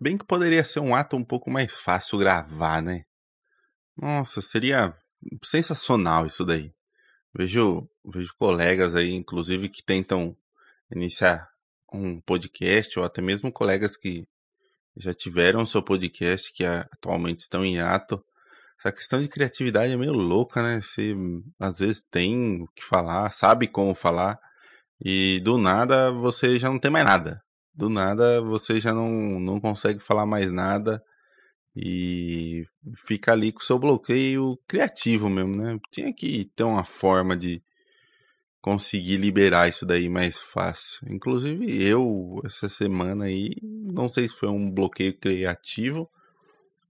Bem que poderia ser um ato um pouco mais fácil gravar, né? Nossa, seria sensacional isso daí. Vejo, vejo colegas aí, inclusive, que tentam iniciar um podcast, ou até mesmo colegas que já tiveram seu podcast, que atualmente estão em ato. Essa questão de criatividade é meio louca, né? Você às vezes tem o que falar, sabe como falar, e do nada você já não tem mais nada. Do nada você já não, não consegue falar mais nada e fica ali com seu bloqueio criativo mesmo, né? Tinha que ter uma forma de conseguir liberar isso daí mais fácil. Inclusive eu, essa semana aí, não sei se foi um bloqueio criativo,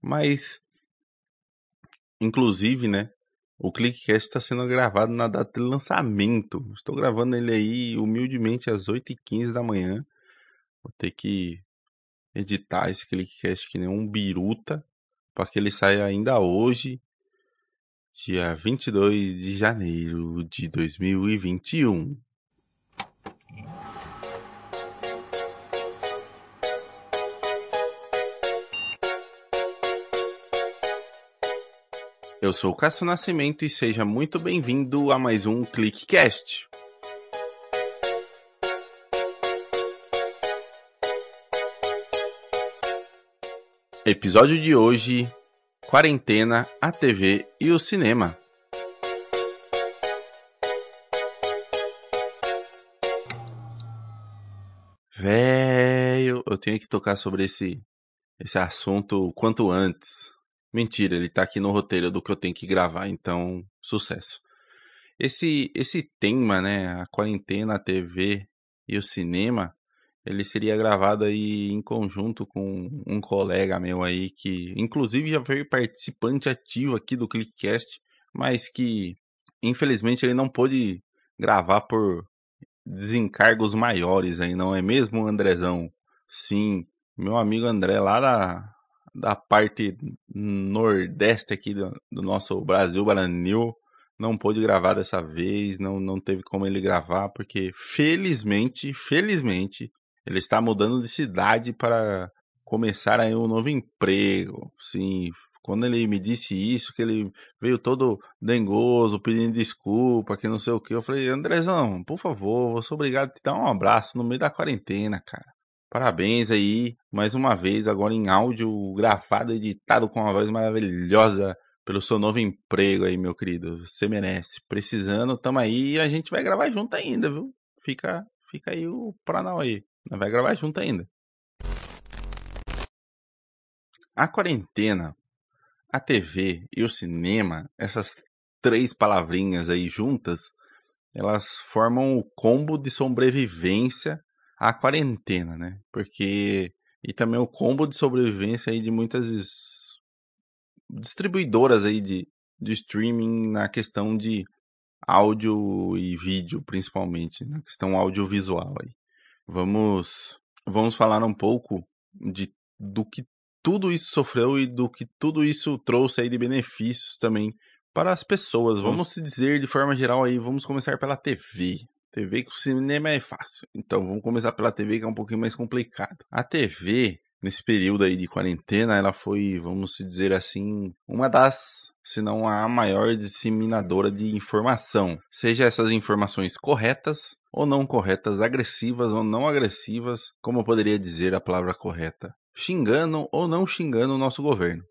mas inclusive, né? O Clickcast está sendo gravado na data de lançamento. Estou gravando ele aí humildemente às 8h15 da manhã. Vou ter que editar esse Clickcast que nem um biruta para que ele saia ainda hoje, dia 22 de janeiro de 2021. Eu sou o Cássio Nascimento e seja muito bem-vindo a mais um ClickCast. Episódio de hoje: Quarentena, a TV e o cinema. Velho, eu tenho que tocar sobre esse esse assunto quanto antes. Mentira, ele tá aqui no roteiro do que eu tenho que gravar, então sucesso. Esse esse tema, né, a quarentena, a TV e o cinema, ele seria gravado aí em conjunto com um colega meu aí que inclusive já foi participante ativo aqui do Clickcast, mas que infelizmente ele não pôde gravar por desencargos maiores aí, não é mesmo, Andrezão? Sim, meu amigo André lá da, da parte nordeste aqui do, do nosso Brasil Baranil não pôde gravar dessa vez, não, não teve como ele gravar, porque felizmente, felizmente, ele está mudando de cidade para começar aí um novo emprego. Sim, quando ele me disse isso, que ele veio todo dengoso, pedindo desculpa, que não sei o que, eu falei, Andrezão, por favor, vou ser obrigado a te dar um abraço no meio da quarentena, cara. Parabéns aí, mais uma vez, agora em áudio gravado, editado com uma voz maravilhosa pelo seu novo emprego aí, meu querido. Você merece. Precisando, tamo aí e a gente vai gravar junto ainda, viu? Fica, fica aí o pranal aí. Vai gravar junto ainda. A quarentena, a TV e o cinema, essas três palavrinhas aí juntas, elas formam o combo de sobrevivência à quarentena, né? Porque e também o combo de sobrevivência aí de muitas distribuidoras aí de, de streaming na questão de áudio e vídeo, principalmente, na questão audiovisual aí. Vamos, vamos falar um pouco de, do que tudo isso sofreu e do que tudo isso trouxe aí de benefícios também para as pessoas. Vamos se dizer de forma geral aí, vamos começar pela TV. TV que o cinema é fácil. Então vamos começar pela TV que é um pouquinho mais complicado. A TV, nesse período aí de quarentena, ela foi, vamos se dizer assim, uma das se não a maior disseminadora de informação, seja essas informações corretas ou não corretas, agressivas ou não agressivas, como poderia dizer a palavra correta, xingando ou não xingando o nosso governo.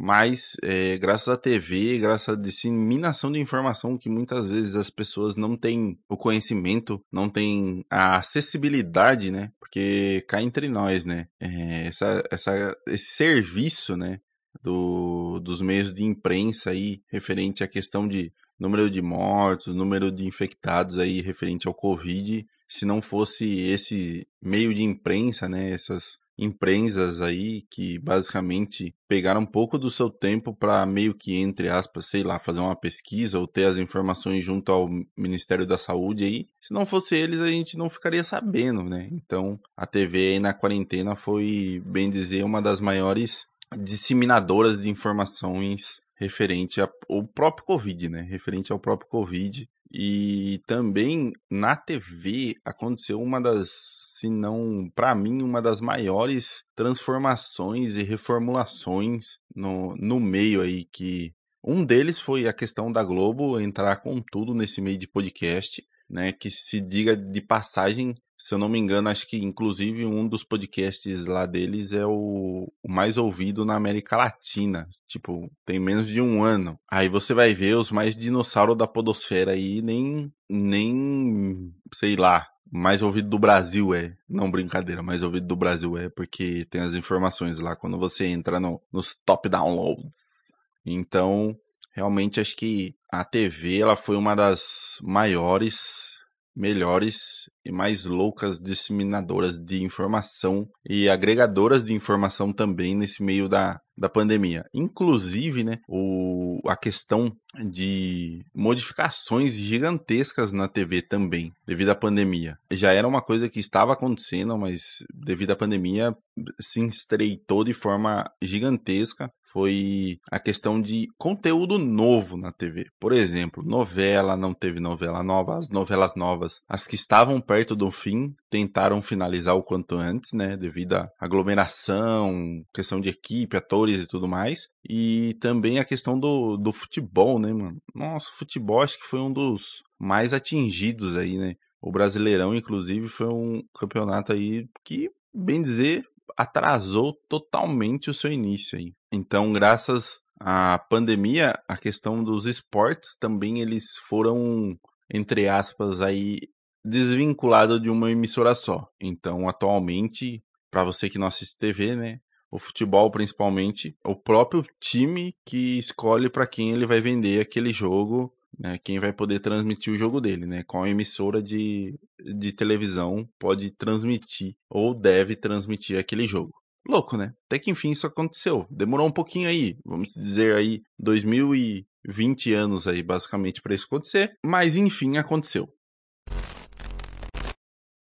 Mas, é, graças à TV, graças à disseminação de informação que muitas vezes as pessoas não têm o conhecimento, não têm a acessibilidade, né? Porque cá entre nós, né? É, essa, essa, esse serviço, né? Do, dos meios de imprensa aí, referente à questão de número de mortos, número de infectados aí referente ao Covid, se não fosse esse meio de imprensa, né, essas empresas aí que basicamente pegaram um pouco do seu tempo para meio que entre aspas, sei lá, fazer uma pesquisa ou ter as informações junto ao Ministério da Saúde aí. Se não fosse eles, a gente não ficaria sabendo, né? Então, a TV aí na quarentena foi, bem dizer, uma das maiores disseminadoras de informações referente ao próprio Covid, né? Referente ao próprio Covid. E também na TV aconteceu uma das, se não, para mim, uma das maiores transformações e reformulações no, no meio aí que um deles foi a questão da Globo entrar com tudo nesse meio de podcast, né? Que se diga de passagem, se eu não me engano, acho que inclusive um dos podcasts lá deles é o, o, mais ouvido na América Latina. Tipo, tem menos de um ano. Aí você vai ver os mais dinossauros da podosfera aí, nem, nem, sei lá, mais ouvido do Brasil é. Não, brincadeira, mais ouvido do Brasil é porque tem as informações lá quando você entra no, nos top downloads. Então, realmente acho que a TV ela foi uma das maiores, melhores e mais loucas disseminadoras de informação e agregadoras de informação também nesse meio da, da pandemia. Inclusive, né, o, a questão de modificações gigantescas na TV também, devido à pandemia. Já era uma coisa que estava acontecendo, mas devido à pandemia se estreitou de forma gigantesca foi a questão de conteúdo novo na TV. Por exemplo, novela, não teve novela nova, as novelas novas, as que estavam perto do fim, tentaram finalizar o quanto antes, né, devido à aglomeração, questão de equipe, atores e tudo mais. E também a questão do, do futebol, né, mano? Nossa, o futebol acho que foi um dos mais atingidos aí, né? O Brasileirão, inclusive, foi um campeonato aí que, bem dizer, atrasou totalmente o seu início aí. Então, graças à pandemia, a questão dos esportes também eles foram, entre aspas, aí desvinculado de uma emissora só. Então, atualmente, para você que não assiste TV, né, o futebol principalmente, o próprio time que escolhe para quem ele vai vender aquele jogo, né, quem vai poder transmitir o jogo dele, né, qual emissora de, de televisão pode transmitir ou deve transmitir aquele jogo. Louco, né? Até que enfim isso aconteceu. Demorou um pouquinho aí, vamos dizer aí 2020 anos aí basicamente para isso acontecer, mas enfim aconteceu.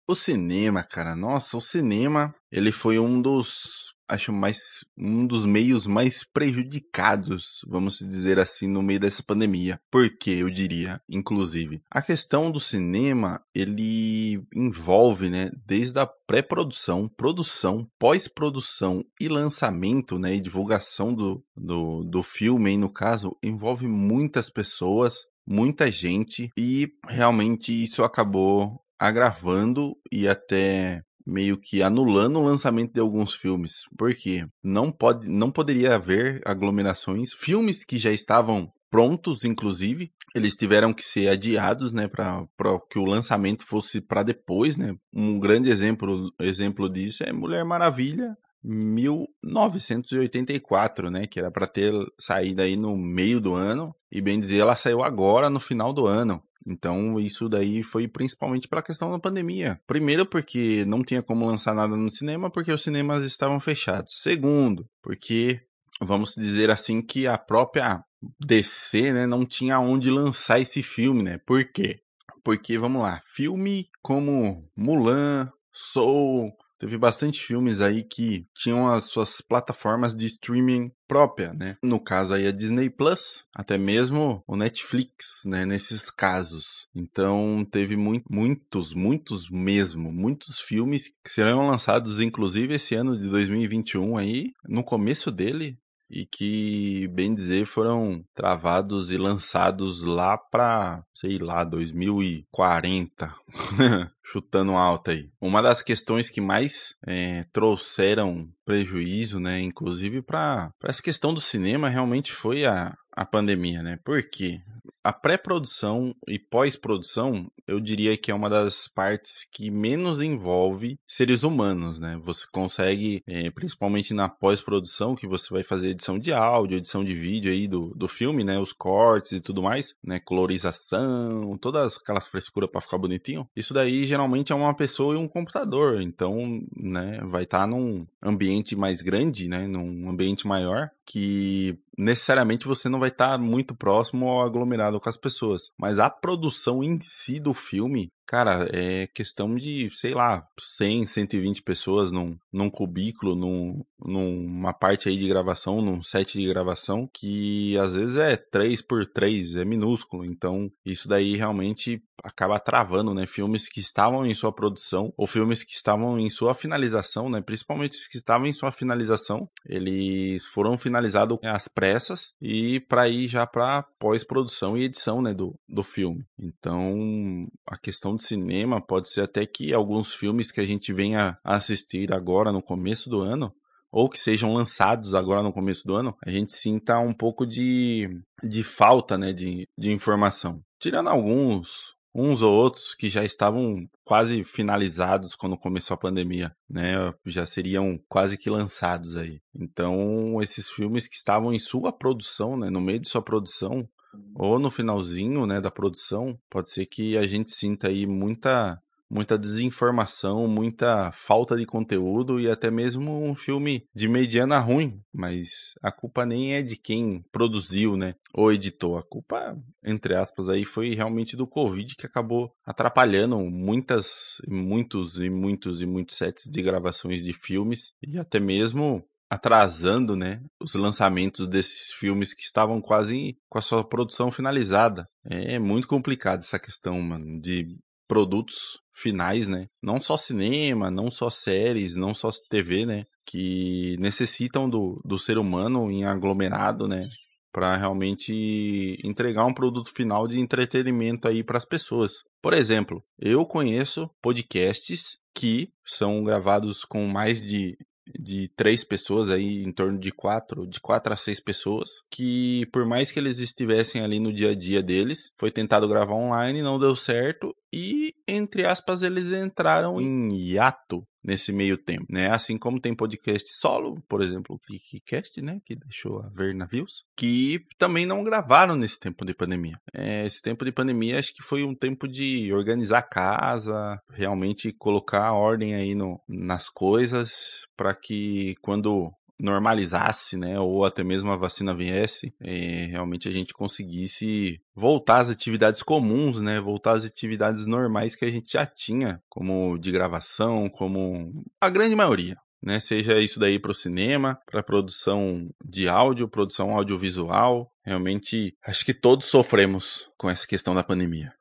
O cinema, cara, nossa, o cinema, ele foi um dos, acho mais, um dos meios mais prejudicados, vamos dizer assim, no meio dessa pandemia. Por que eu diria, inclusive? A questão do cinema, ele envolve, né, desde a pré-produção, produção, pós-produção e lançamento, né, e divulgação do, do, do filme, aí, no caso, envolve muitas pessoas, muita gente e realmente isso acabou agravando e até meio que anulando o lançamento de alguns filmes. Porque não pode, não poderia haver aglomerações. Filmes que já estavam prontos, inclusive, eles tiveram que ser adiados, né, para que o lançamento fosse para depois, né? Um grande exemplo, exemplo disso é Mulher Maravilha 1984, né, que era para ter saído aí no meio do ano e bem dizer ela saiu agora no final do ano. Então, isso daí foi principalmente pela questão da pandemia. Primeiro, porque não tinha como lançar nada no cinema, porque os cinemas estavam fechados. Segundo, porque, vamos dizer assim, que a própria DC, né, não tinha onde lançar esse filme, né? Por quê? Porque, vamos lá, filme como Mulan, Soul, teve bastante filmes aí que tinham as suas plataformas de streaming própria, né? No caso aí a Disney Plus, até mesmo o Netflix, né? Nesses casos. Então teve muito, muitos, muitos mesmo, muitos filmes que serão lançados, inclusive esse ano de 2021 aí, no começo dele, e que, bem dizer, foram travados e lançados lá para, sei lá, 2040, chutando alto aí. Uma das questões que mais é, trouxeram prejuízo, né, inclusive para essa questão do cinema, realmente foi a, a pandemia, né? Por quê? A pré-produção e pós-produção, eu diria que é uma das partes que menos envolve seres humanos, né? Você consegue, é, principalmente na pós-produção, que você vai fazer edição de áudio, edição de vídeo aí do, do filme, né? Os cortes e tudo mais, né? Colorização, todas aquelas frescuras para ficar bonitinho. Isso daí geralmente é uma pessoa e um computador, então, né? Vai estar tá num ambiente mais grande, né? Num ambiente maior que necessariamente você não vai estar tá muito próximo ou aglomerado com as pessoas. Mas a produção em si do filme, Cara, é questão de, sei lá, 100, 120 pessoas num, num cubículo, num, numa parte aí de gravação, num set de gravação, que às vezes é 3 por 3, é minúsculo. Então, isso daí realmente acaba travando, né? Filmes que estavam em sua produção, ou filmes que estavam em sua finalização, né? Principalmente os que estavam em sua finalização, eles foram finalizados às pressas e para ir já para pós-produção e edição, né? Do, do filme. Então, a questão de cinema pode ser até que alguns filmes que a gente venha assistir agora no começo do ano ou que sejam lançados agora no começo do ano, a gente sinta um pouco de, de falta né, de, de informação. Tirando alguns, uns ou outros que já estavam quase finalizados quando começou a pandemia, né? Já seriam quase que lançados aí. Então, esses filmes que estavam em sua produção, né, no meio de sua produção, ou no finalzinho, né, da produção, pode ser que a gente sinta aí muita muita desinformação, muita falta de conteúdo e até mesmo um filme de mediana ruim, mas a culpa nem é de quem produziu, né, ou editou. A culpa, entre aspas, aí foi realmente do Covid que acabou atrapalhando muitas, muitos e muitos e muitos sets de gravações de filmes e até mesmo atrasando, né, os lançamentos desses filmes que estavam quase com a sua produção finalizada. É muito complicado essa questão, mano, de produtos finais, né? Não só cinema, não só séries, não só TV, né? Que necessitam do, do ser humano em aglomerado, né? Para realmente entregar um produto final de entretenimento aí para as pessoas. Por exemplo, eu conheço podcasts que são gravados com mais de de três pessoas aí, em torno de quatro, de quatro a seis pessoas, que por mais que eles estivessem ali no dia a dia deles, foi tentado gravar online, não deu certo e, entre aspas, eles entraram em hiato nesse meio tempo, né? Assim como tem podcast solo, por exemplo, o Clickcast, né? Que deixou a ver navios, que também não gravaram nesse tempo de pandemia. É, esse tempo de pandemia acho que foi um tempo de organizar a casa, realmente colocar ordem aí no, nas coisas, para que quando normalizasse, né, ou até mesmo a vacina viesse, é, realmente a gente conseguisse voltar às atividades comuns, né, voltar às atividades normais que a gente já tinha, como de gravação, como a grande maioria. Né, seja isso daí para o cinema, para produção de áudio, produção audiovisual. Realmente, acho que todos sofremos com essa questão da pandemia.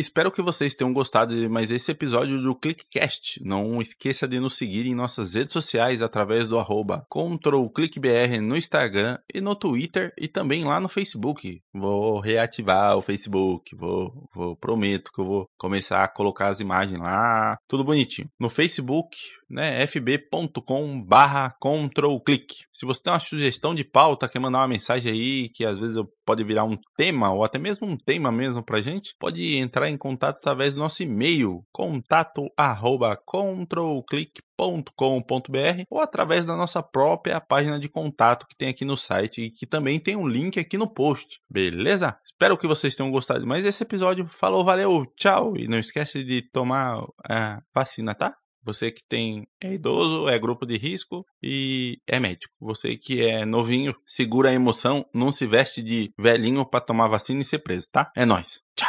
Espero que vocês tenham gostado de mais esse episódio do ClickCast. Não esqueça de nos seguir em nossas redes sociais através do arroba ControlClickBR no Instagram e no Twitter e também lá no Facebook. Vou reativar o Facebook, vou, vou prometo que eu vou começar a colocar as imagens lá, tudo bonitinho. No Facebook, né, fb.com barra. Se você tem uma sugestão de pauta, quer mandar uma mensagem aí, que às vezes pode virar um tema, ou até mesmo um tema mesmo pra gente, pode entrar em contato através do nosso e-mail, contato arroba controlclick.com.br ou através da nossa própria página de contato que tem aqui no site e que também tem um link aqui no post, beleza? Espero que vocês tenham gostado mais desse episódio. Falou, valeu, tchau! E não esquece de tomar a vacina, tá? Você que tem é idoso, é grupo de risco e é médico. Você que é novinho, segura a emoção, não se veste de velhinho para tomar vacina e ser preso, tá? É nós. Tchau.